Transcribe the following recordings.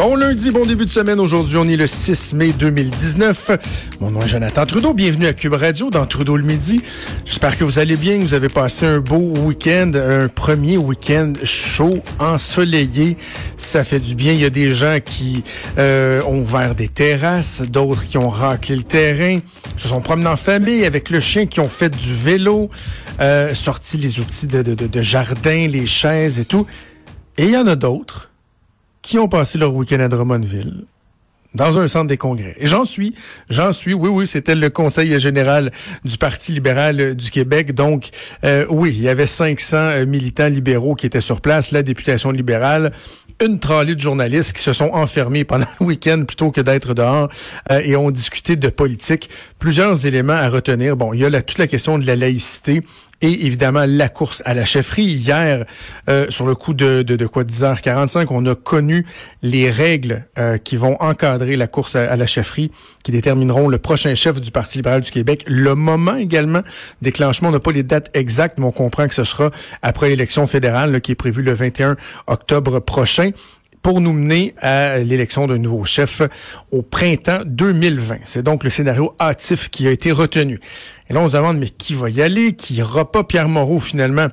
Bon lundi, bon début de semaine. Aujourd'hui, on est le 6 mai 2019. Mon nom est Jonathan Trudeau. Bienvenue à Cube Radio dans Trudeau le midi. J'espère que vous allez bien, vous avez passé un beau week-end, un premier week-end chaud, ensoleillé. Ça fait du bien. Il y a des gens qui euh, ont ouvert des terrasses, d'autres qui ont raclé le terrain, se sont promenés en famille avec le chien, qui ont fait du vélo, euh, sorti les outils de, de jardin, les chaises et tout. Et il y en a d'autres qui ont passé leur week-end à Drummondville dans un centre des congrès. Et j'en suis, j'en suis, oui, oui, c'était le conseil général du Parti libéral du Québec. Donc, euh, oui, il y avait 500 euh, militants libéraux qui étaient sur place, la députation libérale, une trolley de journalistes qui se sont enfermés pendant le week-end plutôt que d'être dehors euh, et ont discuté de politique. Plusieurs éléments à retenir. Bon, il y a la, toute la question de la laïcité et évidemment la course à la chefferie. Hier, euh, sur le coup de, de, de quoi 10h45, on a connu les règles euh, qui vont encadrer la course à, la chefferie, qui détermineront le prochain chef du Parti libéral du Québec. Le moment également déclenchement, on n'a pas les dates exactes, mais on comprend que ce sera après l'élection fédérale qui est prévue le 21 octobre prochain pour nous mener à l'élection d'un nouveau chef au printemps 2020. C'est donc le scénario hâtif qui a été retenu. Et là, on se demande, mais qui va y aller? Qui ira pas? Pierre Moreau, finalement,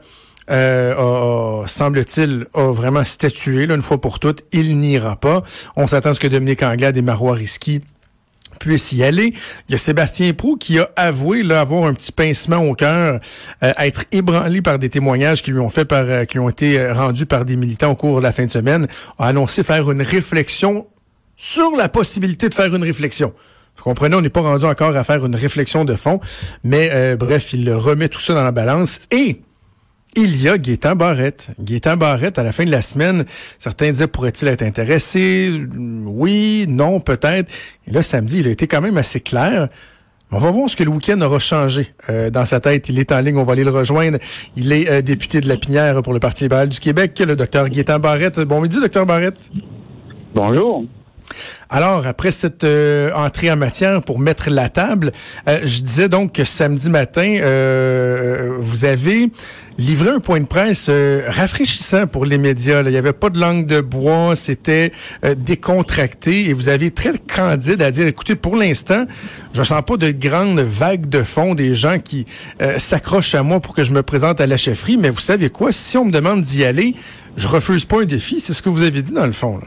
euh, semble-t-il, a vraiment statué là, une fois pour toutes. Il n'ira pas. On s'attend à ce que Dominique Anglade et Marois Risky puissent y aller. Il y a Sébastien Prou qui a avoué là, avoir un petit pincement au cœur, euh, être ébranlé par des témoignages qui lui ont fait par, euh, qui ont été euh, rendus par des militants au cours de la fin de semaine, a annoncé faire une réflexion sur la possibilité de faire une réflexion. Vous comprenez, on n'est pas rendu encore à faire une réflexion de fond, mais euh, bref, il remet tout ça dans la balance. Et il y a Gaétan Barrette. Gaétan Barrette, à la fin de la semaine, certains disaient pourrait-il être intéressé? Oui, non, peut-être. Et là, samedi, il a été quand même assez clair. On va voir ce que le week-end aura changé euh, dans sa tête. Il est en ligne, on va aller le rejoindre. Il est euh, député de la Pinière pour le Parti libéral du Québec, le docteur Gaétan Barrette. Bon midi, docteur Barrette. Bonjour. Alors, après cette euh, entrée en matière pour mettre la table, euh, je disais donc que samedi matin, euh, vous avez livré un point de presse rafraîchissant pour les médias. Il n'y avait pas de langue de bois, c'était décontracté et vous avez très candide à dire, écoutez, pour l'instant, je sens pas de grandes vagues de fond des gens qui s'accrochent à moi pour que je me présente à la chefferie, mais vous savez quoi, si on me demande d'y aller, je refuse pas un défi, c'est ce que vous avez dit dans le fond.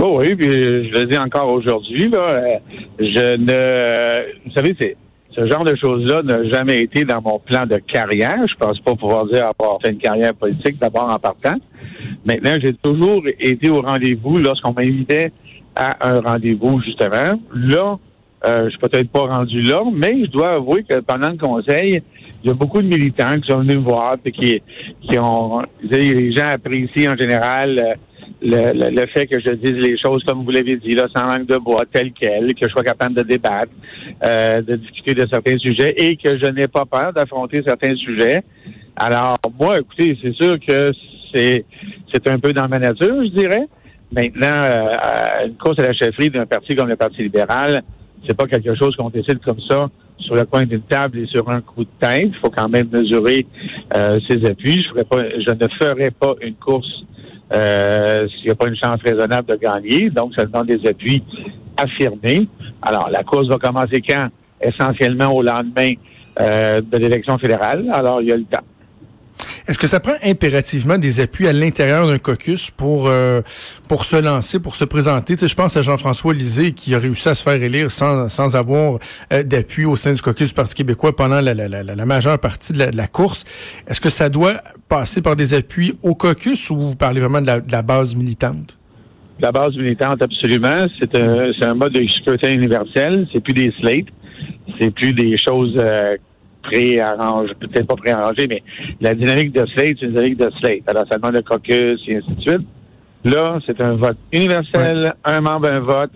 Oh oui, puis je le dis encore aujourd'hui, là, euh, je ne, vous savez, c'est ce genre de choses-là n'a jamais été dans mon plan de carrière. Je pense pas pouvoir dire avoir fait une carrière politique d'abord en partant. Maintenant, j'ai toujours été au rendez-vous lorsqu'on m'invitait à un rendez-vous, justement. Là, euh, je suis peut-être pas rendu là, mais je dois avouer que pendant le conseil, il y a beaucoup de militants qui sont venus me voir et qui, qui ont les gens apprécient en général euh, le, le, fait que je dise les choses comme vous l'avez dit, là, sans langue de bois, tel quel, que je sois capable de débattre, euh, de discuter de certains sujets et que je n'ai pas peur d'affronter certains sujets. Alors, moi, écoutez, c'est sûr que c'est c'est un peu dans ma nature, je dirais. Maintenant, euh, une course à la chefferie d'un parti comme le Parti libéral, c'est pas quelque chose qu'on décide comme ça sur le coin d'une table et sur un coup de tête. Il faut quand même mesurer euh, ses appuis. Je, ferai pas, je ne ferai pas une course euh, s'il n'y a pas une chance raisonnable de gagner. Donc, ça demande des appuis affirmés. Alors, la course va commencer quand? Essentiellement au lendemain euh, de l'élection fédérale. Alors, il y a le temps. Est-ce que ça prend impérativement des appuis à l'intérieur d'un caucus pour euh, pour se lancer, pour se présenter? Je pense à Jean-François Lisée qui a réussi à se faire élire sans, sans avoir euh, d'appui au sein du caucus du Parti québécois pendant la, la, la, la majeure partie de la, de course. Est-ce que ça doit passer par des appuis au caucus ou vous parlez vraiment de la, de la base militante? La base militante, absolument. C'est un, un mode de scrutin universel. C'est plus des slates. C'est plus des choses euh, préarrangé, peut-être pas préarrangé, mais la dynamique de Slate, c'est une dynamique de Slate. Alors, ça demande le caucus et ainsi de suite. Là, c'est un vote universel, un membre, un vote.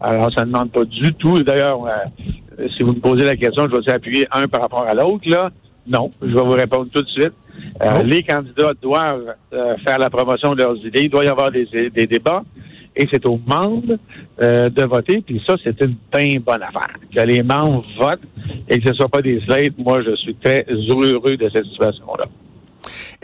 Alors, ça ne demande pas du tout. D'ailleurs, euh, si vous me posez la question, je vais appuyer un par rapport à l'autre, là. Non, je vais vous répondre tout de suite. Euh, Oh. Les candidats doivent euh, faire la promotion de leurs idées. Il doit y avoir des, des débats. Et c'est aux membres euh, de voter. Puis ça, c'est une bien bonne affaire. Que les membres votent et que ce ne soit pas des slates. Moi, je suis très heureux de cette situation-là.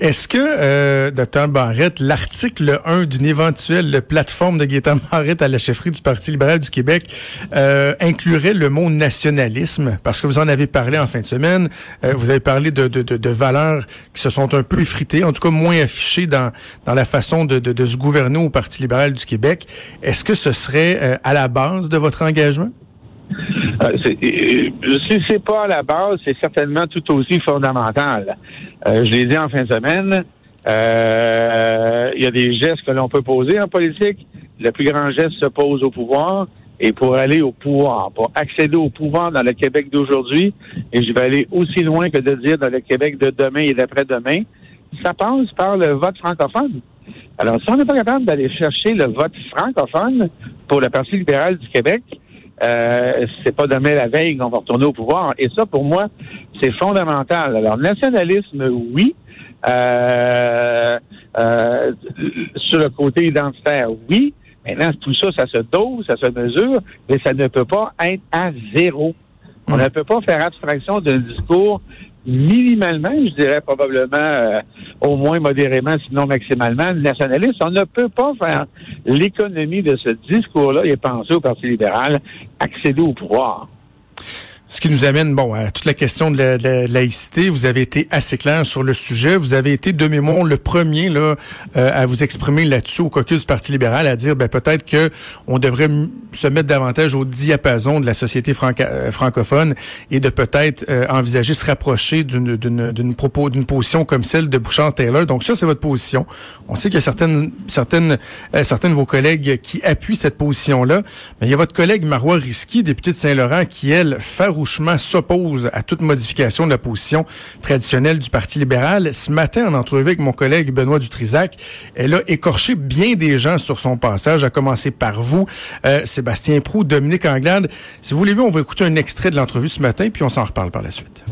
Est-ce que, euh, Dr Barrette, l'article 1 d'une éventuelle plateforme de Gaétan Barrette à la chefferie du Parti libéral du Québec euh, inclurait le mot nationalisme? Parce que vous en avez parlé en fin de semaine. Euh, vous avez parlé de, de, de, de, valeurs qui se sont un peu effritées, en tout cas moins affichées dans, dans la façon de, de, de se gouverner au Parti libéral du Québec. Est-ce que ce serait euh, à la base de votre engagement? Euh, si c'est pas la base, c'est certainement tout aussi fondamental. Euh, je l'ai dit en fin de semaine, euh, il y a des gestes que l'on peut poser en politique. Le plus grand geste se pose au pouvoir. Et pour aller au pouvoir, pour accéder au pouvoir dans le Québec d'aujourd'hui, et je vais aller aussi loin que de dire dans le Québec de demain et d'après-demain, ça passe par le vote francophone. Alors, si on n'est pas capable d'aller chercher le vote francophone pour le Parti libéral du Québec, euh, c'est pas demain la veille qu'on va retourner au pouvoir. Et ça, pour moi, c'est fondamental. Alors, nationalisme, oui. Euh, euh, sur le côté identitaire, oui. Maintenant, tout ça, ça se dose, ça se mesure, mais ça ne peut pas être à zéro. On ne peut pas faire abstraction d'un discours minimalement, je dirais probablement euh, au moins modérément, sinon maximalement, nationaliste. On ne peut pas faire l'économie de ce discours-là et penser au Parti libéral accéder au pouvoir. Ce qui nous amène, bon, à toute la question de la, de la laïcité. Vous avez été assez clair sur le sujet. Vous avez été, de mémoire, le premier là euh, à vous exprimer là-dessus au caucus du Parti libéral, à dire, ben peut-être que on devrait se mettre davantage au diapason de la société euh, francophone et de peut-être euh, envisager se rapprocher d'une d'une propos d'une position comme celle de Bouchard Taylor. Donc ça, c'est votre position. On sait qu'il y a certaines certaines euh, certains de vos collègues qui appuient cette position-là. Mais il y a votre collègue Marois Risky, député de Saint-Laurent, qui elle s'oppose à toute modification de la position traditionnelle du Parti libéral. Ce matin, en entrevue avec mon collègue Benoît Dutrisac, elle a écorché bien des gens sur son passage, à commencer par vous, euh, Sébastien Prou, Dominique Anglade. Si vous voulez bien, on va écouter un extrait de l'entrevue ce matin, puis on s'en reparle par la suite.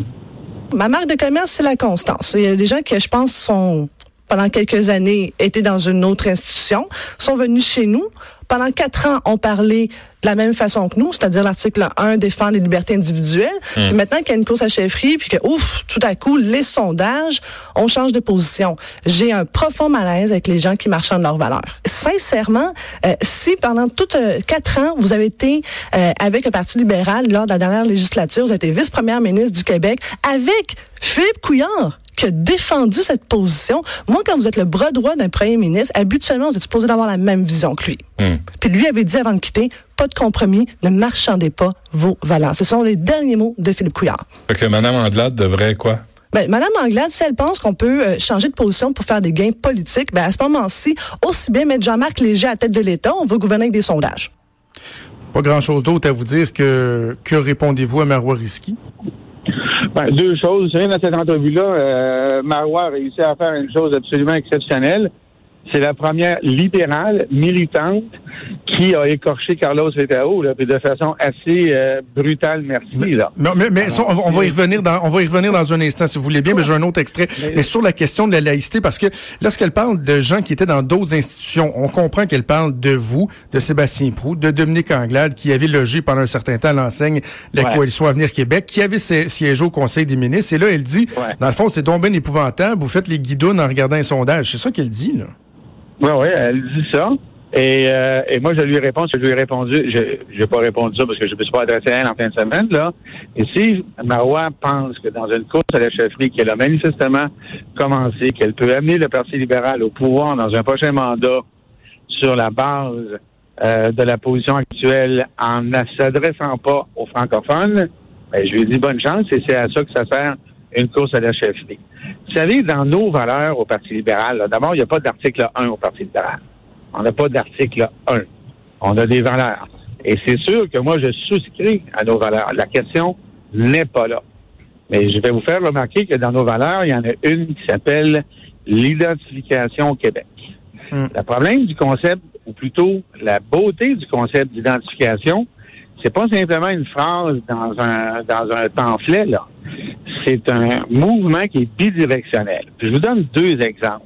Ma marque de commerce, c'est la constance. Il y a des gens qui, je pense, sont pendant quelques années étaient dans une autre institution, sont venus chez nous. Pendant quatre ans, ont parlé de la même façon que nous, c'est-à-dire l'article 1 défend les libertés individuelles. Puis maintenant qu'il y a une course à chefferie, puis que, ouf, tout à coup, les sondages, on change de position. J'ai un profond malaise avec les gens qui marchandent leurs valeurs. Sincèrement, euh, si pendant toutes euh, quatre ans, vous avez été euh, avec le Parti libéral lors de la dernière législature, vous avez été vice-première ministre du Québec avec Philippe Couillard, qui a défendu cette position. Moi, quand vous êtes le bras droit d'un premier ministre, habituellement, vous êtes supposé d'avoir la même vision que lui. Puis lui avait dit avant de quitter, pas de compromis, ne marchandez pas vos valeurs. Ce sont les derniers mots de Philippe Couillard. Fait que Mme Andelade devrait quoi? Ben, Madame Anglade, si elle pense qu'on peut euh, changer de position pour faire des gains politiques, ben, à ce moment-ci, aussi bien mettre Jean-Marc Léger à la tête de l'État, on veut gouverner avec des sondages. Pas grand-chose d'autre à vous dire que que répondez-vous à Marois Risky? Ben, deux choses. Savez, dans cette entrevue-là, euh, Marois a réussi à faire une chose absolument exceptionnelle. C'est la première libérale militante qui a écorché Carlos Letao, là, puis de façon assez euh, brutale, merci. Là. Non, mais, mais on, va, on va y revenir dans, on va y revenir dans un instant, si vous voulez bien, mais j'ai un autre extrait. Mais sur la question de la laïcité, parce que lorsqu'elle parle de gens qui étaient dans d'autres institutions, on comprend qu'elle parle de vous, de Sébastien Proux, de Dominique Anglade, qui avait logé pendant un certain temps l'enseigne la Ouais. Coalition Avenir Québec, qui avait si- siégé au Conseil des ministres. Et là, elle dit, Ouais. dans le fond, c'est donc bien épouvantable, vous faites les guidounes en regardant un sondage. C'est ça qu'elle dit, là. Oui, oui, elle dit ça. Et, euh, et moi, je lui réponds, je lui ai répondu, je n'ai pas répondu ça parce que je ne me suis pas adressé à elle en fin de semaine, là. Et si Marois pense que dans une course à la chefferie qu'elle a manifestement commencé, qu'elle peut amener le Parti libéral au pouvoir dans un prochain mandat sur la base euh, de la position actuelle en ne s'adressant pas aux francophones, ben, je lui ai dit bonne chance et c'est à ça que ça sert une course à la chefferie. Vous savez, dans nos valeurs au Parti libéral, d'abord, il n'y a pas d'article 1 au Parti libéral. On n'a pas d'article 1. On a des valeurs. Et c'est sûr que moi, je souscris à nos valeurs. La question n'est pas là. Mais je vais vous faire remarquer que dans nos valeurs, il y en a une qui s'appelle l'identification au Québec. Hmm. Le problème du concept, ou plutôt la beauté du concept d'identification, c'est pas simplement une phrase dans un dans un pamphlet, là. C'est un mouvement qui est bidirectionnel. je vous donne deux exemples.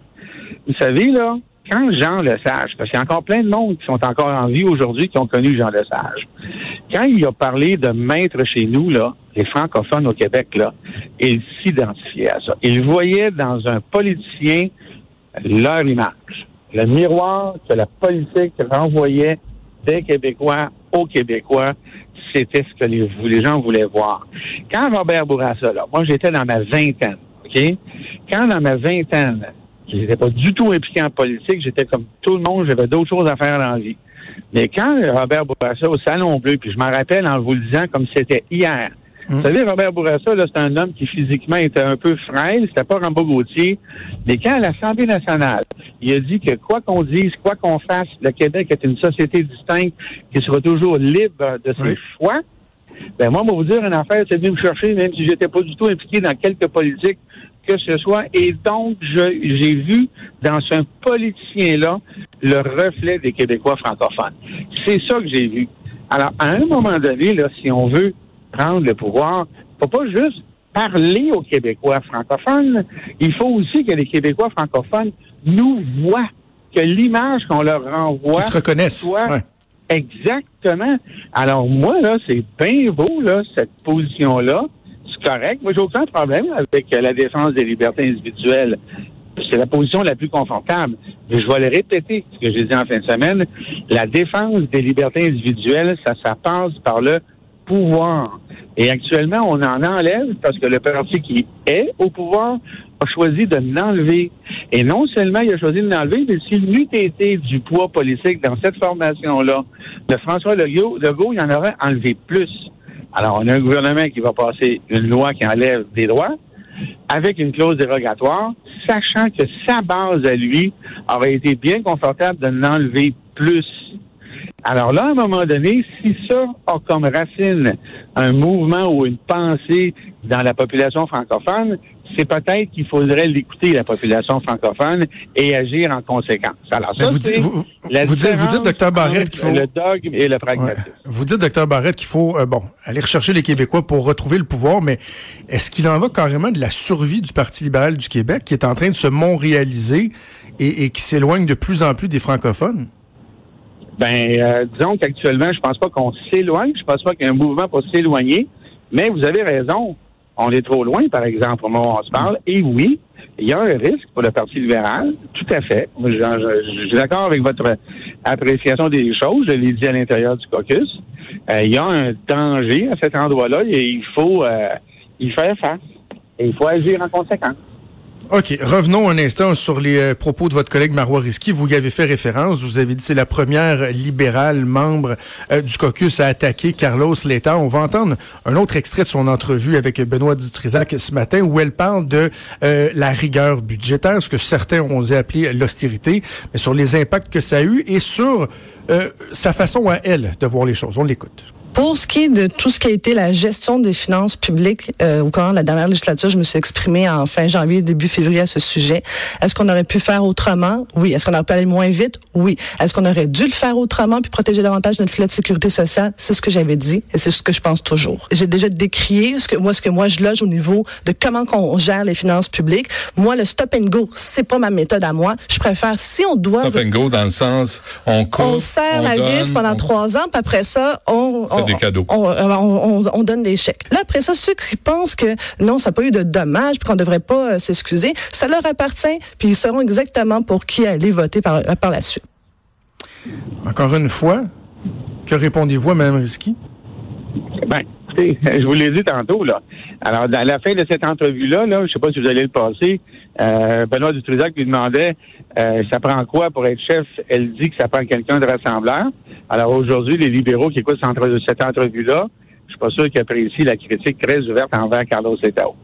Vous savez, là, quand Jean Lesage, parce qu'il y a encore plein de monde qui sont encore en vie aujourd'hui qui ont connu Jean Lesage, quand il a parlé de maître chez nous, là, les francophones au Québec, là, il s'identifiait à ça. Il voyait dans un politicien leur image. Le miroir que la politique renvoyait des Québécois aux Québécois, c'était ce que les, gens voulaient voir. Quand Robert Bourassa, là, moi j'étais dans ma vingtaine, OK? Quand dans ma vingtaine, je n'étais pas du tout impliqué en politique, j'étais comme tout le monde, j'avais d'autres choses à faire dans la vie. Mais quand Robert Bourassa au Salon Bleu, puis je m'en rappelle en vous le disant comme c'était hier, vous mm. savez, Robert Bourassa, c'est un homme qui physiquement était un peu frêle, c'était pas Rambo Gauthier, mais quand à l'Assemblée nationale, il a dit que quoi qu'on dise, quoi qu'on fasse, le Québec est une société distincte qui sera toujours libre de ses choix, ben moi, vais vous dire une affaire, c'est venu me chercher, même si j'étais pas du tout impliqué dans quelque politique que ce soit. Et donc, j'ai vu dans ce politicien-là le reflet des Québécois francophones. C'est ça que j'ai vu. Alors, à un moment donné, là, si on veut prendre le pouvoir, il faut pas juste parler aux Québécois francophones, il faut aussi que les Québécois francophones nous voient, que l'image qu'on leur renvoie se reconnaissent. soit exactement. Alors moi, là, c'est bien beau, là, cette position-là. C'est correct. Moi, j'ai aucun problème avec la défense des libertés individuelles. C'est la position la plus confortable. Mais je vais le répéter, ce que j'ai dit en fin de semaine. La défense des libertés individuelles, ça, ça passe par le pouvoir. Et actuellement, on en enlève parce que le parti qui est au pouvoir a choisi de l'enlever. Et non seulement il a choisi de l'enlever, mais s'il n'eût été du poids politique dans cette formation-là de François Legault, Legault, il en aurait enlevé plus. Alors, on a un gouvernement qui va passer une loi qui enlève des droits avec une clause dérogatoire, sachant que sa base à lui aurait été bien confortable de l'enlever plus. Alors là, à un moment donné, si ça a comme racine un mouvement ou une pensée dans la population francophone, c'est peut-être qu'il faudrait l'écouter, la population francophone, et agir en conséquence. Alors, ça, vous, dites, vous, dites, vous dites, docteur Barrette, qu'il faut... Le dogme et le pragmatisme. Vous dites, docteur Barrette, qu'il faut, euh, bon, aller rechercher les Québécois pour retrouver le pouvoir, mais est-ce qu'il en va carrément de la survie du Parti libéral du Québec, qui est en train de se montréaliser et, et qui s'éloigne de plus en plus des francophones? Ben, euh, disons qu'actuellement, je pense pas qu'on s'éloigne. Je pense pas qu'il mouvement pour s'éloigner. Mais vous avez raison. On est trop loin, par exemple, au moment où on se parle. Et oui, il y a un risque pour le Parti libéral, tout à fait. Je, suis d'accord avec votre appréciation des choses. Je l'ai dit à l'intérieur du caucus. Euh, il y a un danger à cet endroit-là et il faut euh, y faire face. Et il faut agir en conséquence. OK. Revenons un instant sur les euh, propos de votre collègue Marois Risky. Vous y avez fait référence. Vous avez dit c'est la première libérale membre euh, du caucus à attaquer Carlos Leta. On va entendre un autre extrait de son entrevue avec Benoît Dutrisac ce matin où elle parle de euh, la rigueur budgétaire, ce que certains ont appelé l'austérité, mais sur les impacts que ça a eu et sur sa façon à elle de voir les choses. On l'écoute. Pour ce qui est de tout ce qui a été la gestion des finances publiques euh, au cours de la dernière législature, je me suis exprimée en fin janvier, début février à ce sujet. Est-ce qu'on aurait pu faire autrement? Oui. Est-ce qu'on aurait pu aller moins vite? Oui. Est-ce qu'on aurait dû le faire autrement puis protéger davantage notre filet de sécurité sociale? C'est ce que j'avais dit et c'est ce que je pense toujours. J'ai déjà décrié ce que moi, ce que moi je loge au niveau de comment qu'on gère les finances publiques. Moi, le stop and go, c'est pas ma méthode à moi. Je préfère si on doit stop and go dans le sens on coupe, on serre la vis pendant trois ans, puis après ça, on, on des cadeaux. On, on, donne des chèques. Là, après ça, ceux qui pensent que non, ça n'a pas eu de dommages, puis qu'on ne devrait pas euh, s'excuser, ça leur appartient, puis ils sauront exactement pour qui aller voter par, par la suite. Encore une fois, que répondez-vous à Mme Risky? Ben, je vous l'ai dit tantôt, là. Alors, à la fin de cette entrevue-là, là, je ne sais pas si vous allez le passer, euh, Benoît Dutrisac lui demandait euh, ça prend quoi pour être chef? Elle dit que ça prend quelqu'un de rassembleur. Alors aujourd'hui, les libéraux qui écoutent cette entrevue-là, je suis pas sûr qu'ils apprécient la critique très ouverte envers Carlos Letao.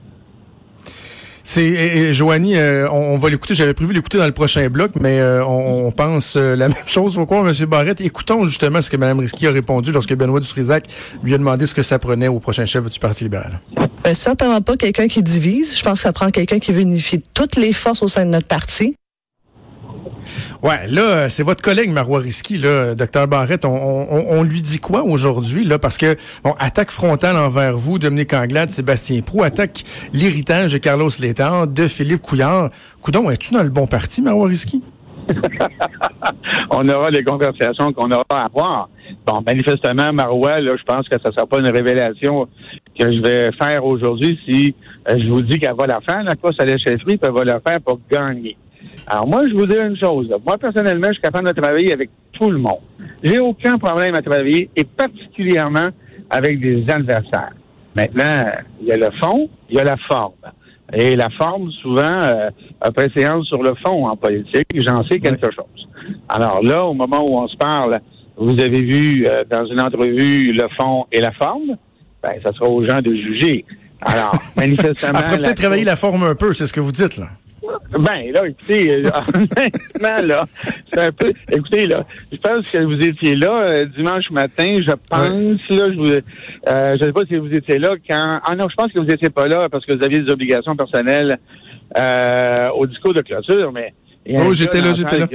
C'est Joanie, euh, on, va l'écouter. J'avais prévu l'écouter dans le prochain bloc, mais euh, on, pense la même chose. Pourquoi, M. Barrette Écoutons justement ce que Mme Risky a répondu lorsque Benoît Dutrisac lui a demandé ce que ça prenait au prochain chef du Parti libéral. Certainement pas quelqu'un qui divise. Je pense que ça prend quelqu'un qui veut unifier toutes les forces au sein de notre parti. Ouais, là, c'est votre collègue Marois Risky, là, docteur Barrette. On, on, on, lui dit quoi aujourd'hui, là, parce que bon, attaque frontale envers vous, Dominique Anglade, Sébastien Prou, attaque l'héritage de Carlos Létard, de Philippe Couillard. Coudon, es-tu dans le bon parti, Marois Risky? on aura les conversations qu'on aura à avoir. Bon, manifestement, Marois, là, je pense que ça ne sera pas une révélation que je vais faire aujourd'hui si euh, je vous dis qu'elle va la faire, la course à la chefferie, puis elle va la faire pour gagner. Alors moi, je vous dis une chose. Moi, personnellement, je suis capable de travailler avec tout le monde. J'ai aucun problème à travailler, et particulièrement avec des adversaires. Maintenant, il y a le fond, il y a la forme. Et la forme, souvent, euh, a préséance sur le fond en politique. J'en sais quelque chose. Alors là, au moment où on se parle, vous avez vu euh, dans une entrevue le fond et la forme. Ben, ça sera aux gens de juger. Alors, manifestement... Après, peut-être travailler la forme un peu, c'est ce que vous dites, là. Ben, là, écoutez, euh, honnêtement, là, c'est un peu. Écoutez, là, je pense que vous étiez là euh, dimanche matin, je pense, là, je vous. Euh, je sais pas si vous étiez là quand. Ah non, je pense que vous étiez pas là parce que vous aviez des obligations personnelles euh, au discours de clôture, mais. Oh, j'étais là, j'étais là.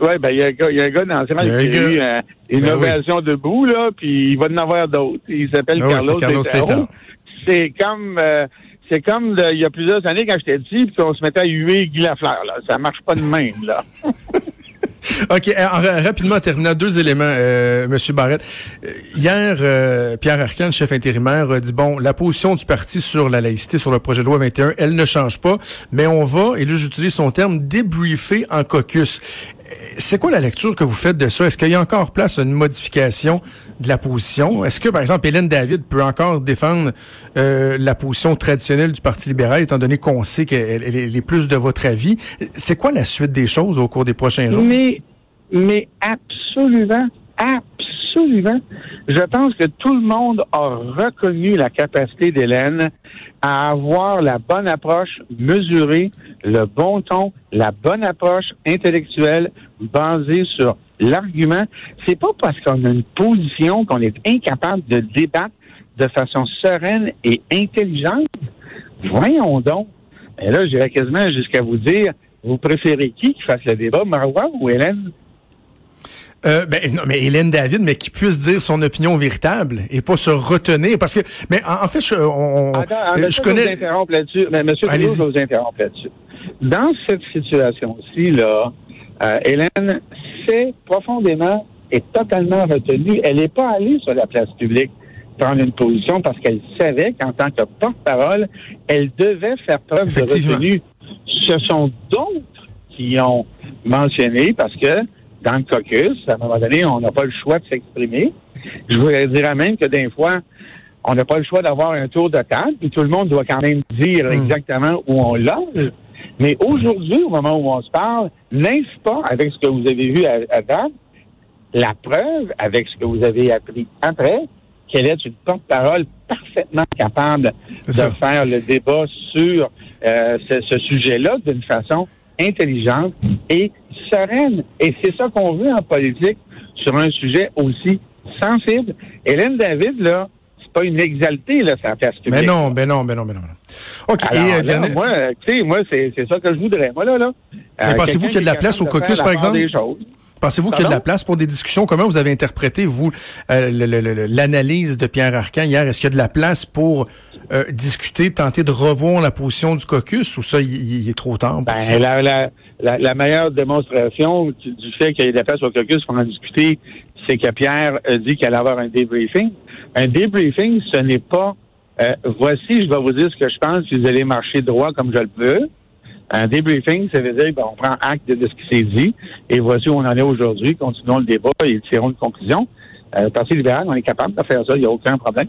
Oui, ben, il y, a un gars, il y a un gars dans le qui a eu euh, une ben ovation debout, là, puis il va en avoir d'autres. Il s'appelle oh, Carlos, Carlos C'est comme c'est comme il y a plusieurs années quand j'étais petit, puis qu'on se mettait à huer Guy Lafleur. Là. Ça marche pas de même, là. OK. Euh, rapidement, en terminant, deux éléments, euh, M. Barrette. Euh, hier, euh, Pierre Arcan, chef intérimaire, a dit, bon, la position du parti sur la laïcité, sur le projet de loi 21, elle ne change pas, mais on va, et là j'utilise son terme, débriefer en caucus. C'est quoi la lecture que vous faites de ça? Est-ce qu'il y a encore place à une modification de la position? Est-ce que, par exemple, Hélène David peut encore défendre euh, la position traditionnelle du Parti libéral, étant donné qu'on sait qu'elle est plus de votre avis? C'est quoi la suite des choses au cours des prochains jours? Mais, mais absolument, absolument. Je pense que tout le monde a reconnu la capacité d'Hélène à avoir la bonne approche mesurée, le bon ton, la bonne approche intellectuelle basée sur l'argument. C'est pas parce qu'on a une position qu'on est incapable de débattre de façon sereine et intelligente. Voyons donc. Et là, j'irais quasiment jusqu'à vous dire, vous préférez qui qui fasse le débat, Marois ou Hélène? Euh, ben, non, mais Hélène David, mais qui puisse dire son opinion véritable et pas se retenir, parce que, mais en, fait, je, on, Attends, euh, je connais. Vous interrompre là-dessus. Mais Monsieur je vous interrompre là-dessus. Dans cette situation-ci, là, euh, Hélène s'est profondément et totalement retenue. Elle n'est pas allée sur la place publique prendre une position parce qu'elle savait qu'en tant que porte-parole, elle devait faire preuve de retenue. Ce sont d'autres qui ont mentionné parce que dans le caucus. À un moment donné, on n'a pas le choix de s'exprimer. Je voudrais dire même que des fois, on n'a pas le choix d'avoir un tour de table, puis tout le monde doit quand même dire hmm. exactement où on loge. Mais aujourd'hui, au moment où on se parle, n'est-ce pas, avec ce que vous avez vu à, à la preuve, avec ce que vous avez appris après, qu'elle est une porte-parole parfaitement capable de faire le débat sur euh, ce, ce sujet-là d'une façon intelligente et sereine. Et c'est ça qu'on veut en politique sur un sujet aussi sensible. Hélène David, là, c'est pas une exaltée, là, sa place Mais non, mais non, mais non, mais non. OK. Alors, moi, tu sais, moi, c'est ça que je voudrais. Moi, là, là. Mais euh, pensez-vous qu'il y a de la place au caucus, par exemple? Pensez-vous qu'il y a de la place pour des discussions? Comment vous avez interprété, vous, euh, l'analyse de Pierre Arcan hier? Est-ce qu'il y a de la place pour euh, discuter, tenter de revoir la position du caucus ou ça, il, est trop tard? Ben, la, la, la, meilleure démonstration du fait qu'il y ait de la place au caucus pour en discuter, c'est que Pierre a dit qu'il allait avoir un débriefing. Un débriefing, ce n'est pas euh, voici, je vais vous dire ce que je pense, vous allez marcher droit comme je le veux. Un débriefing, ça veut dire qu'on on prend acte de, ce qui s'est dit et voici où on en est aujourd'hui. Continuons le débat et tirons une conclusion. Euh, Parti libéral, on est capable de faire ça, il n'y a aucun problème.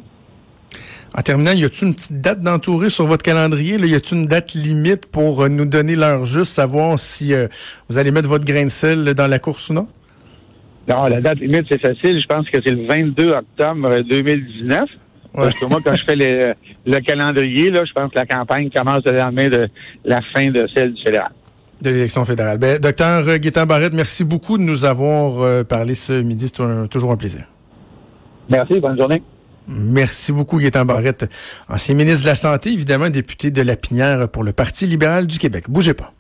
En terminant, y a-t-il une petite date d'entourer sur votre calendrier? Là? Y a-t-il une date limite pour euh, nous donner l'heure juste, savoir si euh, vous allez mettre votre grain de sel dans la course ou non? Non, la date limite, c'est facile. Je pense que c'est le 22 octobre 2019. Parce que moi, quand je fais le calendrier, là, je pense que la campagne commence le lendemain de la fin de celle du fédéral. De l'élection fédérale. Ben, docteur Guétin Barrette, merci beaucoup de nous avoir euh, parlé ce midi. C'est toujours un plaisir. Merci. Bonne journée. Merci beaucoup, Gaétan Barrette, ancien ministre de la Santé, évidemment député de la Pinière pour le Parti libéral du Québec. Bougez pas.